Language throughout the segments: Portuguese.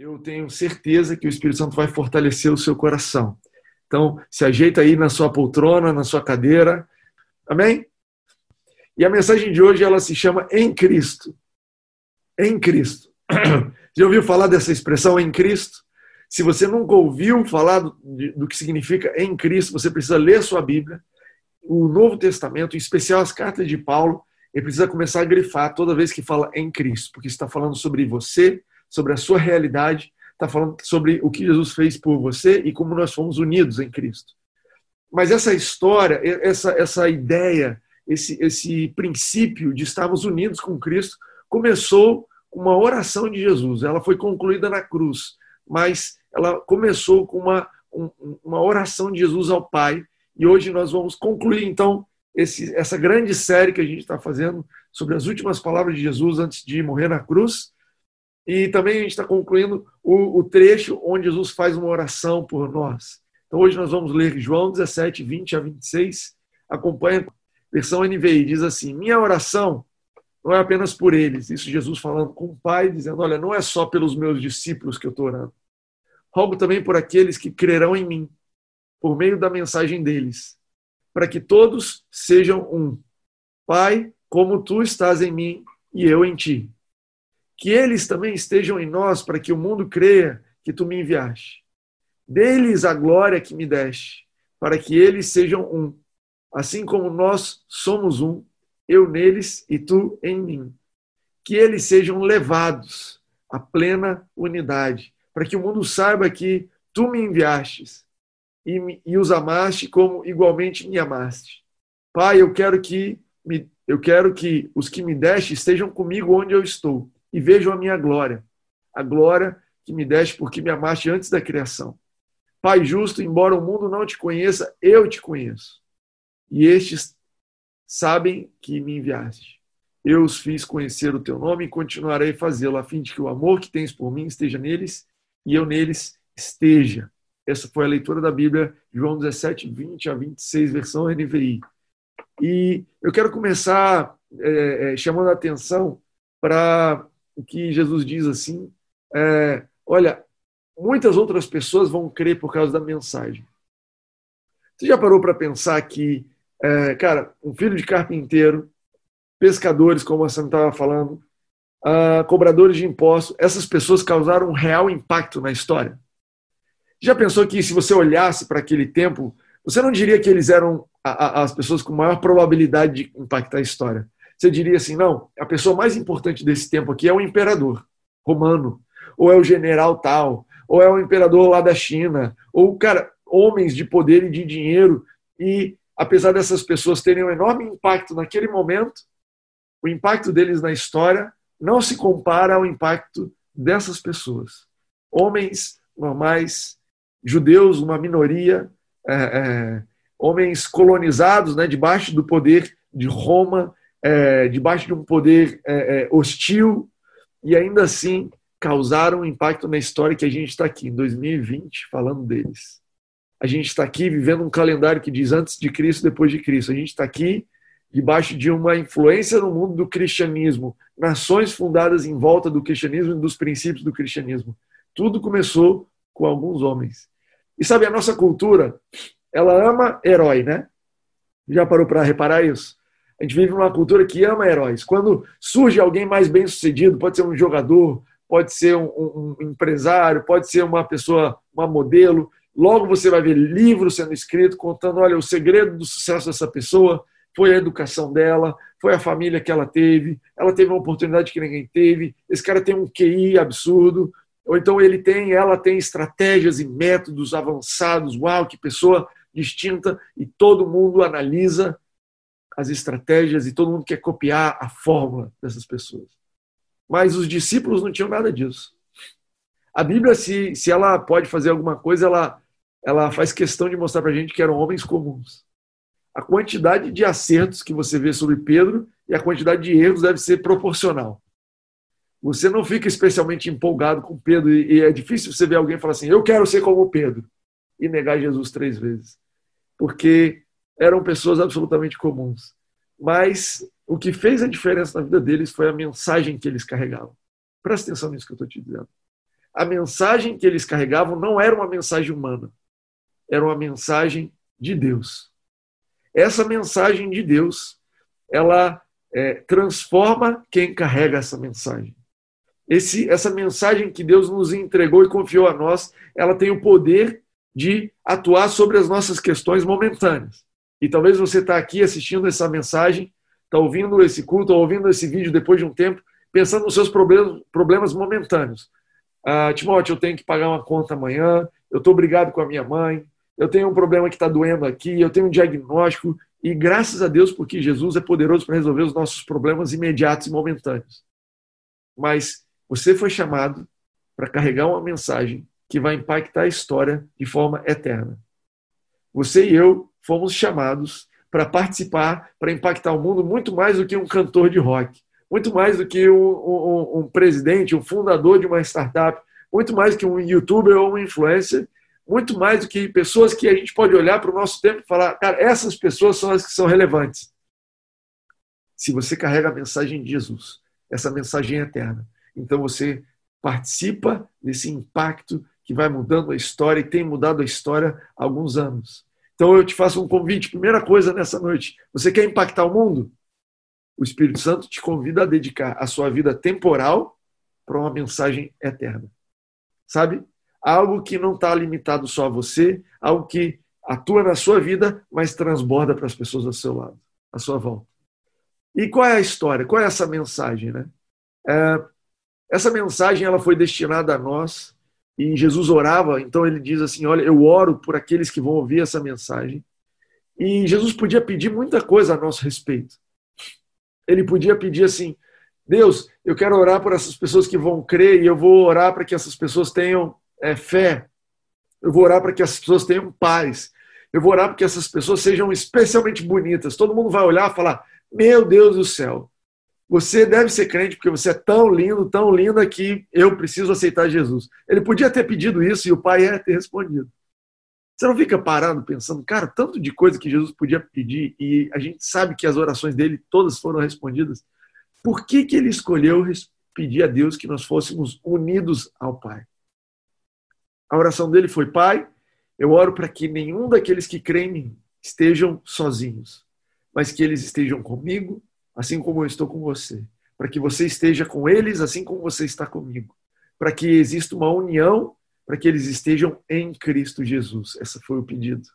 eu tenho certeza que o Espírito Santo vai fortalecer o seu coração. Então, se ajeita aí na sua poltrona, na sua cadeira. Amém? E a mensagem de hoje ela se chama Em Cristo. Em Cristo. Já ouviu falar dessa expressão em Cristo? Se você nunca ouviu falar do, do que significa em Cristo, você precisa ler sua Bíblia, o Novo Testamento, em especial as cartas de Paulo, e precisa começar a grifar toda vez que fala em Cristo, porque está falando sobre você, sobre a sua realidade, está falando sobre o que Jesus fez por você e como nós fomos unidos em Cristo. Mas essa história, essa, essa ideia, esse, esse princípio de estarmos unidos com Cristo começou com uma oração de Jesus. Ela foi concluída na cruz, mas ela começou com uma, uma oração de Jesus ao Pai. E hoje nós vamos concluir, então, esse, essa grande série que a gente está fazendo sobre as últimas palavras de Jesus antes de morrer na cruz. E também a gente está concluindo o, o, trecho onde Jesus faz uma oração por nós. Então hoje nós vamos ler João 17, 20 a 26. Acompanha a versão NVI, diz assim: Minha oração não é apenas por eles. Isso Jesus falando com o Pai, dizendo: Olha, não é só pelos meus discípulos que eu estou orando. Rogo também por aqueles que crerão em mim, por meio da mensagem deles, para que todos sejam um. Pai, como tu estás em mim e eu em ti que eles também estejam em nós, para que o mundo creia que tu me enviaste. Dê-lhes a glória que me deste, para que eles sejam um, assim como nós somos um, eu neles e tu em mim. Que eles sejam levados à plena unidade, para que o mundo saiba que tu me enviastes e, e os amaste como igualmente me amaste. Pai, eu quero que me, eu quero que os que me deste estejam comigo onde eu estou e vejam a minha glória, a glória que me deste porque me amaste antes da criação. Pai justo, embora o mundo não te conheça, eu te conheço. E estes sabem que me enviaste. Eu os fiz conhecer o teu nome e continuarei fazê-lo, a fim de que o amor que tens por mim esteja neles e eu neles esteja. Essa foi a leitura da Bíblia, João 17, 20 a 26, versão NVI. E eu quero começar é, é, chamando a atenção para que Jesus diz assim: é, olha, muitas outras pessoas vão crer por causa da mensagem. Você já parou para pensar que, é, cara, um filho de carpinteiro, pescadores, como a Sam estava falando, uh, cobradores de impostos, essas pessoas causaram um real impacto na história? Já pensou que se você olhasse para aquele tempo, você não diria que eles eram a, a, as pessoas com maior probabilidade de impactar a história? Você diria assim: não, a pessoa mais importante desse tempo aqui é o imperador romano, ou é o general tal, ou é o imperador lá da China, ou, cara, homens de poder e de dinheiro. E apesar dessas pessoas terem um enorme impacto naquele momento, o impacto deles na história não se compara ao impacto dessas pessoas. Homens normais, judeus, uma minoria, é, é, homens colonizados, né, debaixo do poder de Roma, é, debaixo de um poder é, é, hostil e ainda assim causaram um impacto na história que a gente está aqui, em 2020, falando deles. A gente está aqui vivendo um calendário que diz antes de Cristo, depois de Cristo. A gente está aqui debaixo de uma influência no mundo do cristianismo, nações fundadas em volta do cristianismo e dos princípios do cristianismo. Tudo começou com alguns homens. E sabe, a nossa cultura, ela ama herói, né? Já parou para reparar isso? A gente vive numa cultura que ama heróis. Quando surge alguém mais bem sucedido, pode ser um jogador, pode ser um, um, empresário, pode ser uma pessoa, uma modelo, logo você vai ver livros sendo escritos contando, olha, o segredo do sucesso dessa pessoa foi a educação dela, foi a família que ela teve, ela teve uma oportunidade que ninguém teve, esse cara tem um QI absurdo, ou então ele tem, ela tem estratégias e métodos avançados, uau, que pessoa distinta, e todo mundo analisa as estratégias e todo mundo quer copiar a fórmula dessas pessoas. Mas os discípulos não tinham nada disso. A Bíblia, se, se ela pode fazer alguma coisa, ela, ela faz questão de mostrar para a gente que eram homens comuns. A quantidade de acertos que você vê sobre Pedro e a quantidade de erros deve ser proporcional. Você não fica especialmente empolgado com Pedro e é difícil você ver alguém falar assim: eu quero ser como Pedro e negar Jesus três vezes. Porque eram pessoas absolutamente comuns. Mas o que fez a diferença na vida deles foi a mensagem que eles carregavam. Presta atenção nisso que eu estou te dizendo. a mensagem que eles carregavam não era uma mensagem humana, era uma mensagem de Deus. Essa mensagem de Deus, ela é, transforma quem carrega essa mensagem. Esse, essa mensagem que Deus nos entregou e confiou a nós, ela tem o poder de atuar sobre as nossas questões momentâneas. E talvez você está aqui assistindo essa mensagem, está ouvindo esse culto, ou ouvindo esse vídeo depois de um tempo, pensando nos seus problemas, problemas momentâneos. Ah, Timóteo, eu tenho que pagar uma conta amanhã, eu estou brigado com a minha mãe, eu tenho um problema que está doendo aqui, eu tenho um diagnóstico, e graças a Deus, porque Jesus é poderoso para resolver os nossos problemas imediatos e momentâneos. Mas você foi chamado para carregar uma mensagem que vai impactar a história de forma eterna. Você e eu fomos chamados para participar, para impactar o mundo muito mais do que um cantor de rock, muito mais do que um, um, um presidente, um fundador de uma startup, muito mais do que um youtuber ou um influencer, muito mais do que pessoas que a gente pode olhar para o nosso tempo e falar, cara, essas pessoas são as que são relevantes. Se você carrega a mensagem de Jesus, essa mensagem é eterna, então você participa desse impacto que vai mudando a história e tem mudado a história há alguns anos. Então eu te faço um convite. Primeira coisa nessa noite: você quer impactar o mundo? O Espírito Santo te convida a dedicar a sua vida temporal para uma mensagem eterna. Sabe? Algo que não está limitado só a você, algo que atua na sua vida, mas transborda para as pessoas ao seu lado, à sua volta. E qual é a história? Qual é essa mensagem? Né? É, essa mensagem ela foi destinada a nós e Jesus orava, então ele diz assim: Olha, eu oro por aqueles que vão ouvir essa mensagem. E Jesus podia pedir muita coisa a nosso respeito. Ele podia pedir assim: Deus, eu quero orar por essas pessoas que vão crer e eu vou orar para que essas pessoas tenham é, fé. Eu vou orar para que essas pessoas tenham paz. Eu vou orar para que essas pessoas sejam especialmente bonitas. Todo mundo vai olhar e falar: Meu Deus do céu, você deve ser crente porque você é tão lindo, tão linda que eu preciso aceitar Jesus. Ele podia ter pedido isso e o pai ia ter respondido. Você não fica parado pensando, cara, tanto de coisa que Jesus podia pedir e a gente sabe que as orações dele todas foram respondidas. Por que, que ele escolheu pedir a Deus que nós fôssemos unidos ao Pai? A oração dele foi: Pai, eu oro para que nenhum daqueles que creem em mim estejam sozinhos, mas que eles estejam comigo assim como eu estou com você, para que você esteja com eles assim como você está comigo, para que exista uma união, para que eles estejam em Cristo Jesus. Esse foi o pedido.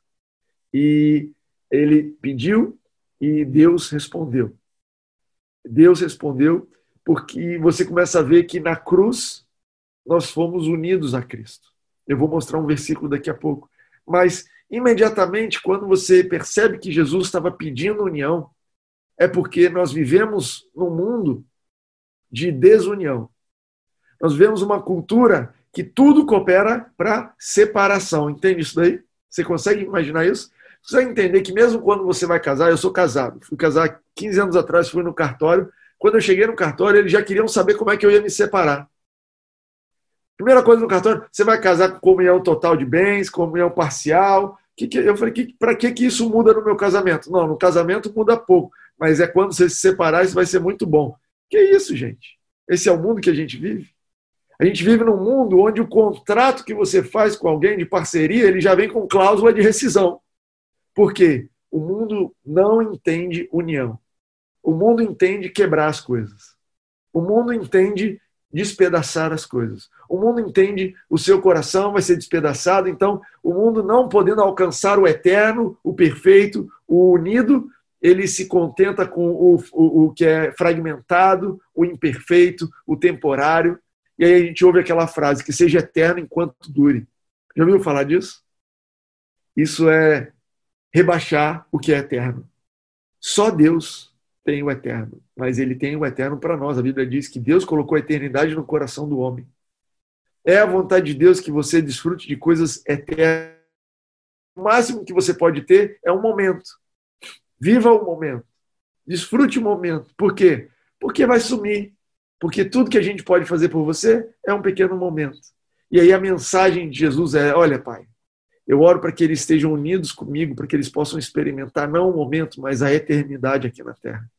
E ele pediu e Deus respondeu. Deus respondeu porque você começa a ver que na cruz nós fomos unidos a Cristo. Eu vou mostrar um versículo daqui a pouco. Mas imediatamente, quando você percebe que Jesus estava pedindo união, é porque nós vivemos num mundo de desunião. Nós vivemos uma cultura que tudo coopera para separação. Entende isso daí? Você consegue imaginar isso? Você vai entender que mesmo quando você vai casar, eu sou casado, fui casar 15 anos atrás, fui no cartório. Quando eu cheguei no cartório, eles já queriam saber como é que eu ia me separar. Primeira coisa no cartório, você vai casar com comunhão total de bens, comunhão parcial. Que que, eu falei, que, para que, que isso muda no meu casamento? Não, no casamento muda pouco mas é quando você se separar, isso vai ser muito bom. Que isso, gente? Esse é o mundo que a gente vive? A gente vive num mundo onde o contrato que você faz com alguém de parceria, ele já vem com cláusula de rescisão. Por quê? O mundo não entende união. O mundo entende quebrar as coisas. O mundo entende despedaçar as coisas. O mundo entende o seu coração vai ser despedaçado, então o mundo não podendo alcançar o eterno, o perfeito, o unido, ele se contenta com o, o, o que é fragmentado, o imperfeito, o temporário. E aí a gente ouve aquela frase, que seja eterno enquanto dure. Já ouviu falar disso? Isso é rebaixar o que é eterno. Só Deus tem o eterno, mas ele tem o eterno para nós. A Bíblia diz que Deus colocou a eternidade no coração do homem. É a vontade de Deus que você desfrute de coisas eternas. O máximo que você pode ter é um momento. Viva o momento. Desfrute o momento. Por quê? Porque vai sumir. Porque tudo que a gente pode fazer por você é um pequeno momento. E aí a mensagem de Jesus é: olha, Pai, eu oro para que eles estejam unidos comigo, para que eles possam experimentar não o momento, mas a eternidade aqui na terra.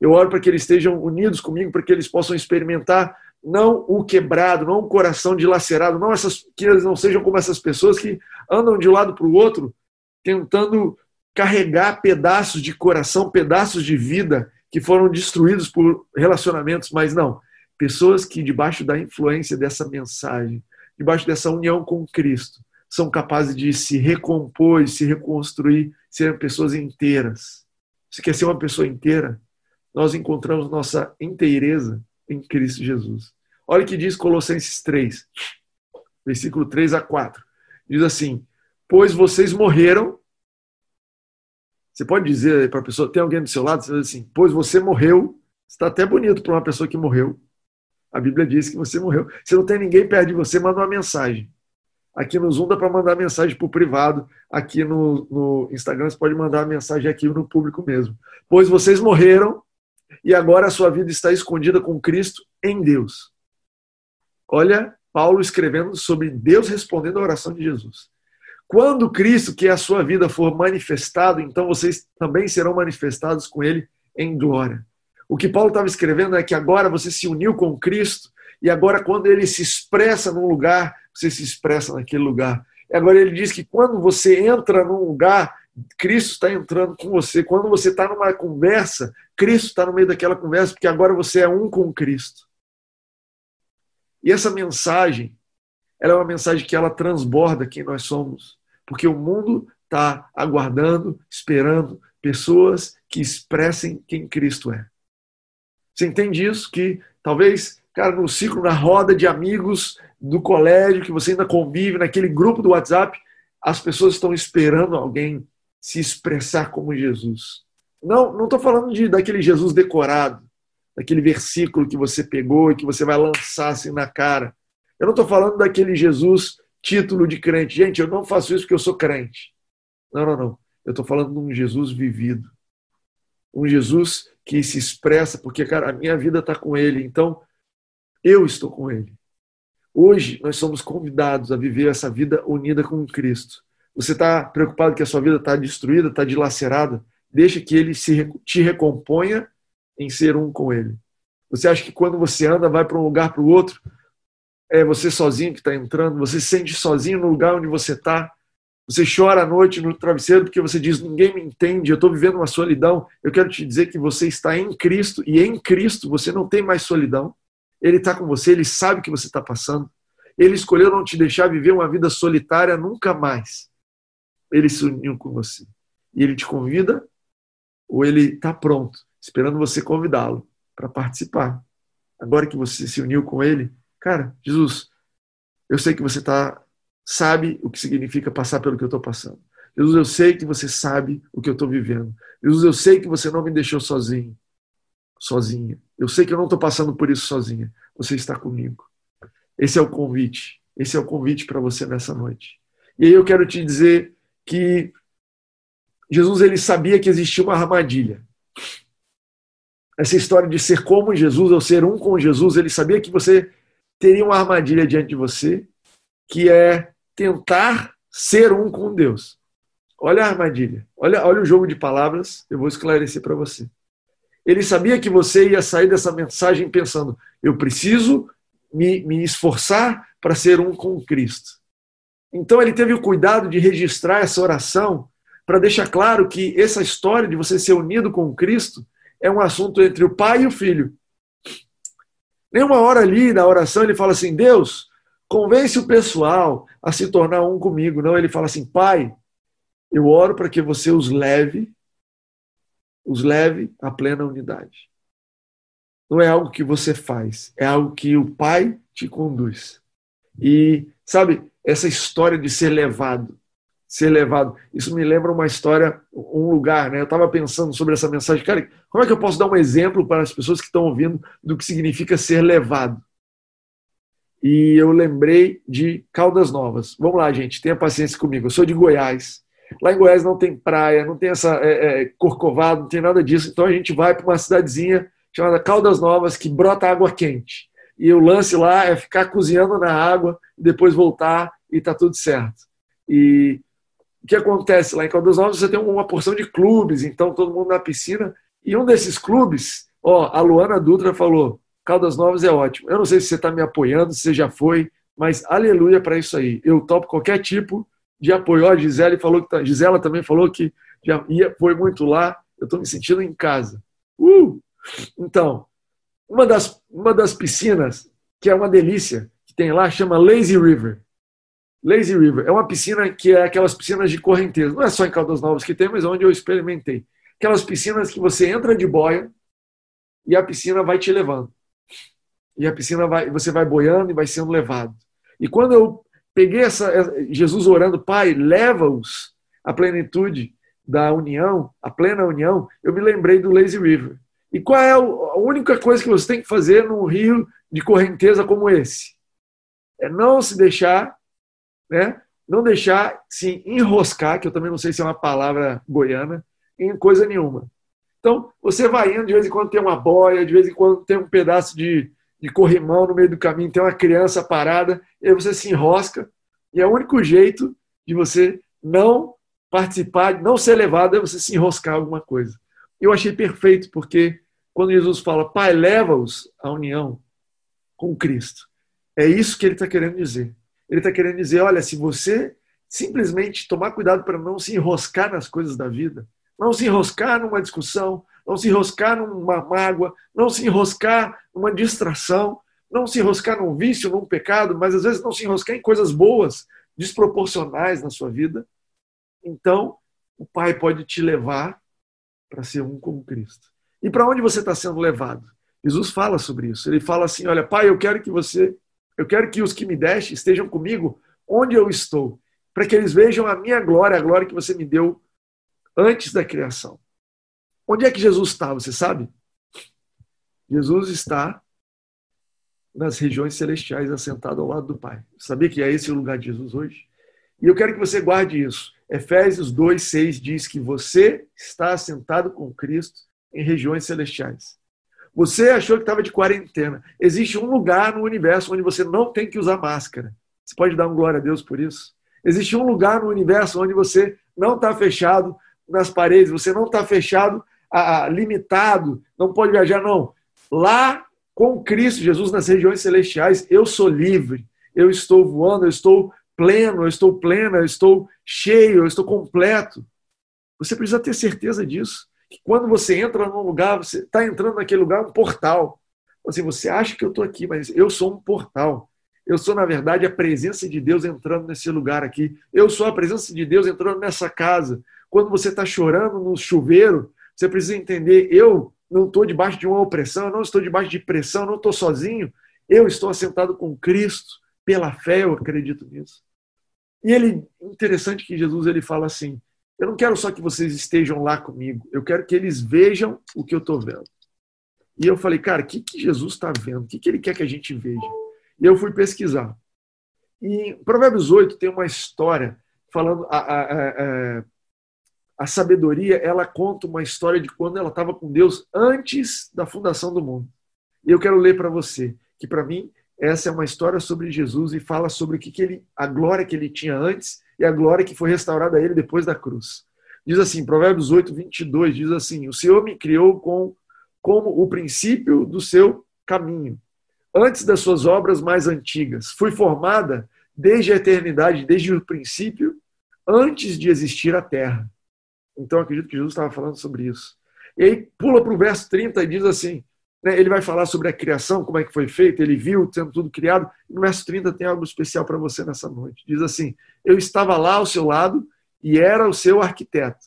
Eu oro para que eles estejam unidos comigo, para que eles possam experimentar não o quebrado, não o coração dilacerado, não essas que eles não sejam como essas pessoas que andam de um lado para o outro tentando carregar pedaços de coração, pedaços de vida que foram destruídos por relacionamentos, mas não, pessoas que debaixo da influência dessa mensagem, debaixo dessa união com Cristo, são capazes de se recompor, de se reconstruir, serem pessoas inteiras. Você quer ser uma pessoa inteira? Nós encontramos nossa inteireza em Cristo Jesus. Olha o que diz Colossenses 3, versículo 3 a 4. Diz assim: Pois vocês morreram. Você pode dizer para a pessoa, tem alguém do seu lado, você diz assim, pois você morreu. Está até bonito para uma pessoa que morreu. A Bíblia diz que você morreu. Se não tem ninguém perto de você, manda uma mensagem. Aqui no Zoom dá para mandar mensagem para o privado. Aqui no, no Instagram você pode mandar mensagem aqui no público mesmo. Pois vocês morreram e agora a sua vida está escondida com Cristo em Deus. Olha Paulo escrevendo sobre Deus respondendo à oração de Jesus. Quando Cristo, que é a sua vida, for manifestado, então vocês também serão manifestados com Ele em glória. O que Paulo estava escrevendo é que agora você se uniu com Cristo e agora quando ele se expressa num lugar, você se expressa naquele lugar. E agora ele diz que quando você entra num lugar, Cristo está entrando com você. Quando você está numa conversa, Cristo está no meio daquela conversa, porque agora você é um com Cristo. E essa mensagem, ela é uma mensagem que ela transborda quem nós somos, porque o mundo está aguardando, esperando pessoas que expressem quem Cristo é. Você entende isso? Que talvez, cara, no ciclo, na roda de amigos do colégio, que você ainda convive, naquele grupo do WhatsApp, as pessoas estão esperando alguém se expressar como Jesus. Não, não estou falando de daquele Jesus decorado, daquele versículo que você pegou e que você vai lançar assim na cara. Eu não estou falando daquele Jesus título de crente. Gente, eu não faço isso porque eu sou crente. Não, não, não. Eu estou falando de um Jesus vivido. Um Jesus que se expressa, porque, cara, a minha vida está com Ele. Então, eu estou com Ele. Hoje, nós somos convidados a viver essa vida unida com Cristo. Você está preocupado que a sua vida está destruída, está dilacerada? Deixa que ele se, te recomponha em ser um com ele. Você acha que quando você anda, vai para um lugar para o outro, é você sozinho que está entrando, você se sente sozinho no lugar onde você está, você chora à noite no travesseiro porque você diz: ninguém me entende, eu estou vivendo uma solidão. Eu quero te dizer que você está em Cristo e em Cristo você não tem mais solidão. Ele está com você, ele sabe o que você está passando. Ele escolheu não te deixar viver uma vida solitária nunca mais ele se uniu com você. E ele te convida, ou ele está pronto, esperando você convidá-lo para participar. Agora que você se uniu com ele, cara, Jesus, eu sei que você tá, sabe o que significa passar pelo que eu estou passando. Jesus, eu sei que você sabe o que eu estou vivendo. Jesus, eu sei que você não me deixou sozinho, sozinha. Eu sei que eu não estou passando por isso sozinha. Você está comigo. Esse é o convite. Esse é o convite para você nessa noite. E aí eu quero te dizer que Jesus ele sabia que existia uma armadilha. Essa história de ser como Jesus ou ser um com Jesus, ele sabia que você teria uma armadilha diante de você, que é tentar ser um com Deus. Olha a armadilha, olha, olha o jogo de palavras, eu vou esclarecer para você. Ele sabia que você ia sair dessa mensagem pensando: eu preciso me, me esforçar para ser um com Cristo. Então ele teve o cuidado de registrar essa oração para deixar claro que essa história de você ser unido com Cristo é um assunto entre o pai e o filho. Nenhuma hora ali na oração ele fala assim: Deus, convence o pessoal a se tornar um comigo. Não, ele fala assim: Pai, eu oro para que você os leve, os leve à plena unidade. Não é algo que você faz, é algo que o Pai te conduz. E, sabe, essa história de ser levado, ser levado. Isso me lembra uma história, um lugar, né? Eu estava pensando sobre essa mensagem, cara, como é que eu posso dar um exemplo para as pessoas que estão ouvindo do que significa ser levado? E eu lembrei de Caldas Novas. Vamos lá, gente, tenha paciência comigo. Eu sou de Goiás. Lá em Goiás não tem praia, não tem essa é, é, corcovado, não tem nada disso. Então a gente vai para uma cidadezinha chamada Caldas Novas que brota água quente. E o lance lá é ficar cozinhando na água depois voltar e está tudo certo. E o que acontece lá em Caldas Novas? Você tem uma porção de clubes, então todo mundo na piscina. E um desses clubes, ó, a Luana Dutra falou: Caldas Novas é ótimo. Eu não sei se você está me apoiando, se você já foi, mas aleluia para isso aí. Eu topo qualquer tipo de apoio. A Gisele falou que tá, Gisela também falou que já ia, foi muito lá. Eu estou me sentindo em casa. Uh! Então, uma das, uma das piscinas, que é uma delícia, que tem lá, chama Lazy River. Lazy River é uma piscina que é aquelas piscinas de correnteza. Não é só em Caldas Novas que tem, mas é onde eu experimentei. Aquelas piscinas que você entra de boia e a piscina vai te levando. E a piscina vai, você vai boiando e vai sendo levado. E quando eu peguei essa Jesus orando, Pai, leva-os à plenitude da união, a plena união, eu me lembrei do Lazy River. E qual é a única coisa que você tem que fazer num rio de correnteza como esse? É não se deixar, né? Não deixar se enroscar, que eu também não sei se é uma palavra goiana, em coisa nenhuma. Então, você vai indo, de vez em quando tem uma boia, de vez em quando tem um pedaço de, de corrimão no meio do caminho, tem uma criança parada, e aí você se enrosca, e é o único jeito de você não participar, não ser levado, é você se enroscar alguma coisa. Eu achei perfeito, porque quando Jesus fala, Pai, leva-os à união com Cristo, é isso que ele está querendo dizer. Ele está querendo dizer: olha, se você simplesmente tomar cuidado para não se enroscar nas coisas da vida, não se enroscar numa discussão, não se enroscar numa mágoa, não se enroscar numa distração, não se enroscar num vício, num pecado, mas às vezes não se enroscar em coisas boas, desproporcionais na sua vida, então o Pai pode te levar para ser um com Cristo. E para onde você está sendo levado? Jesus fala sobre isso. Ele fala assim: Olha, Pai, eu quero que você, eu quero que os que me deste estejam comigo onde eu estou, para que eles vejam a minha glória, a glória que você me deu antes da criação. Onde é que Jesus está, você sabe? Jesus está nas regiões celestiais, assentado ao lado do Pai. Sabia que é esse o lugar de Jesus hoje? E eu quero que você guarde isso. Efésios 2, 6 diz que você está assentado com Cristo em regiões celestiais. Você achou que estava de quarentena. Existe um lugar no universo onde você não tem que usar máscara. Você pode dar um glória a Deus por isso? Existe um lugar no universo onde você não está fechado nas paredes, você não está fechado, a, limitado, não pode viajar, não. Lá, com Cristo Jesus nas regiões celestiais, eu sou livre, eu estou voando, eu estou pleno, eu estou plena, eu estou cheio, eu estou completo. Você precisa ter certeza disso. Que quando você entra num lugar, você está entrando naquele lugar, um portal. Assim, você acha que eu estou aqui, mas eu sou um portal. Eu sou, na verdade, a presença de Deus entrando nesse lugar aqui. Eu sou a presença de Deus entrando nessa casa. Quando você está chorando no chuveiro, você precisa entender: eu não estou debaixo de uma opressão, eu não estou debaixo de pressão, eu não estou sozinho. Eu estou assentado com Cristo. Pela fé eu acredito nisso. E ele, interessante que Jesus ele fala assim: eu não quero só que vocês estejam lá comigo, eu quero que eles vejam o que eu estou vendo. E eu falei, cara, o que, que Jesus está vendo? O que, que ele quer que a gente veja? E eu fui pesquisar. E Provérbios 8 tem uma história falando. A, a, a, a sabedoria, ela conta uma história de quando ela estava com Deus antes da fundação do mundo. E eu quero ler para você, que para mim essa é uma história sobre Jesus e fala sobre o que, que ele, a glória que ele tinha antes e a glória que foi restaurada a ele depois da cruz. Diz assim, Provérbios 8, 22, diz assim: O Senhor me criou com, como o princípio do seu caminho, antes das suas obras mais antigas. Fui formada desde a eternidade, desde o princípio, antes de existir a terra. Então, acredito que Jesus estava falando sobre isso. E aí, pula para o verso 30 e diz assim: né, ele vai falar sobre a criação, como é que foi feito, ele viu, tendo tudo criado. E no verso 30 tem algo especial para você nessa noite. Diz assim: Eu estava lá ao seu lado e era o seu arquiteto.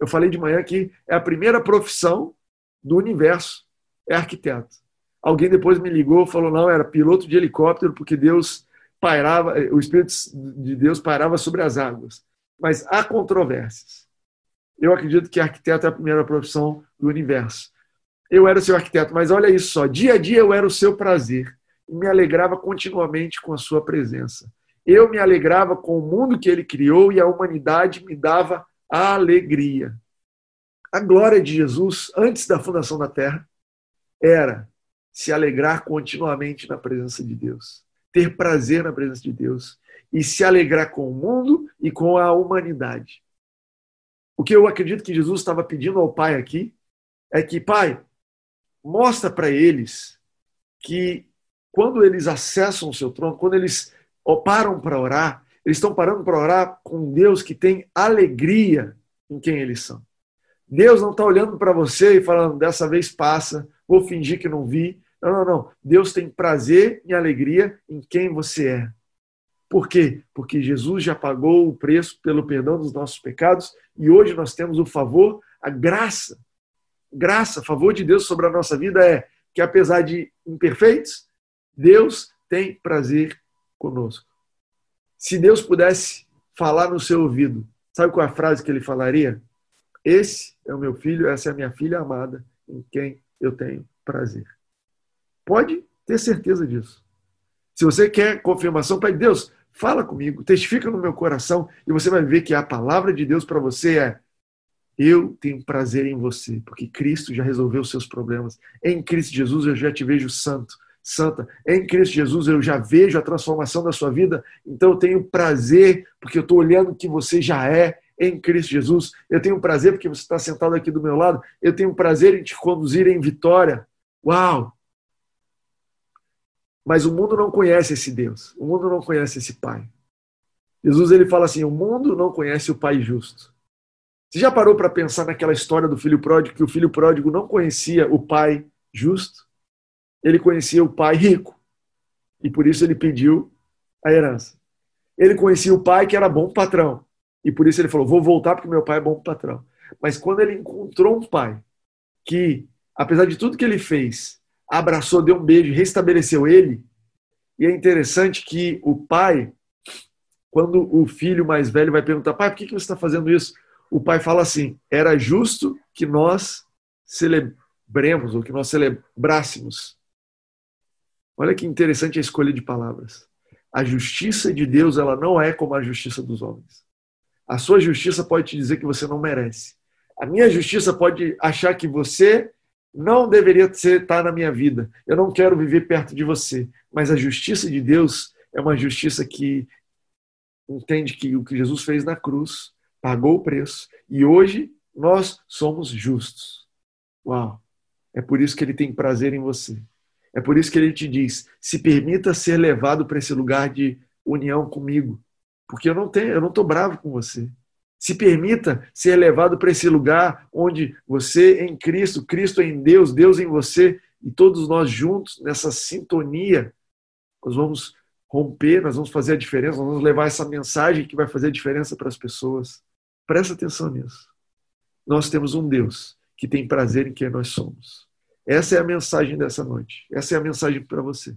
Eu falei de manhã que é a primeira profissão do universo, é arquiteto. Alguém depois me ligou falou: não, era piloto de helicóptero, porque Deus pairava, o Espírito de Deus pairava sobre as águas. Mas há controvérsias. Eu acredito que arquiteto é a primeira profissão do universo. Eu era o seu arquiteto, mas olha isso só: dia a dia eu era o seu prazer e me alegrava continuamente com a sua presença. Eu me alegrava com o mundo que ele criou e a humanidade me dava alegria. A glória de Jesus, antes da fundação da terra, era se alegrar continuamente na presença de Deus, ter prazer na presença de Deus e se alegrar com o mundo e com a humanidade. O que eu acredito que Jesus estava pedindo ao Pai aqui é que, Pai, mostra para eles que quando eles acessam o seu trono, quando eles param para orar, eles estão parando para orar com Deus que tem alegria em quem eles são. Deus não está olhando para você e falando, dessa vez passa, vou fingir que não vi. Não, não, não. Deus tem prazer e alegria em quem você é. Por quê? Porque Jesus já pagou o preço pelo perdão dos nossos pecados e hoje nós temos o favor, a graça. Graça, favor de Deus sobre a nossa vida é que apesar de imperfeitos, Deus tem prazer conosco. Se Deus pudesse falar no seu ouvido, sabe qual é a frase que ele falaria? Esse é o meu filho, essa é a minha filha amada, em quem eu tenho prazer. Pode ter certeza disso. Se você quer confirmação, Pai Deus, fala comigo, testifica no meu coração e você vai ver que a palavra de Deus para você é: eu tenho prazer em você, porque Cristo já resolveu os seus problemas. Em Cristo Jesus eu já te vejo santo santa. Em Cristo Jesus eu já vejo a transformação da sua vida, então eu tenho prazer, porque eu estou olhando o que você já é em Cristo Jesus. Eu tenho prazer porque você está sentado aqui do meu lado. Eu tenho prazer em te conduzir em vitória. Uau! Mas o mundo não conhece esse Deus. O mundo não conhece esse Pai. Jesus ele fala assim: o mundo não conhece o Pai justo. Você já parou para pensar naquela história do filho pródigo, que o filho pródigo não conhecia o Pai justo? ele conhecia o pai rico e por isso ele pediu a herança. Ele conhecia o pai que era bom patrão e por isso ele falou: Vou voltar porque meu pai é bom patrão. Mas quando ele encontrou um pai que, apesar de tudo que ele fez, abraçou, deu um beijo, restabeleceu ele, e é interessante que o pai, quando o filho mais velho vai perguntar: Pai, por que você está fazendo isso? O pai fala assim: Era justo que nós celebremos, ou que nós celebrássemos Olha que interessante a escolha de palavras. A justiça de Deus ela não é como a justiça dos homens. A sua justiça pode te dizer que você não merece. A minha justiça pode achar que você não deveria estar na minha vida. Eu não quero viver perto de você. Mas a justiça de Deus é uma justiça que entende que o que Jesus fez na cruz pagou o preço e hoje nós somos justos. Uau! É por isso que ele tem prazer em você. É por isso que ele te diz: se permita ser levado para esse lugar de união comigo, porque eu não tenho, eu não estou bravo com você. Se permita ser levado para esse lugar onde você em Cristo, Cristo em Deus, Deus em você e todos nós juntos nessa sintonia, nós vamos romper, nós vamos fazer a diferença, nós vamos levar essa mensagem que vai fazer a diferença para as pessoas. Presta atenção nisso. Nós temos um Deus que tem prazer em quem nós somos. Essa é a mensagem dessa noite. Essa é a mensagem para você.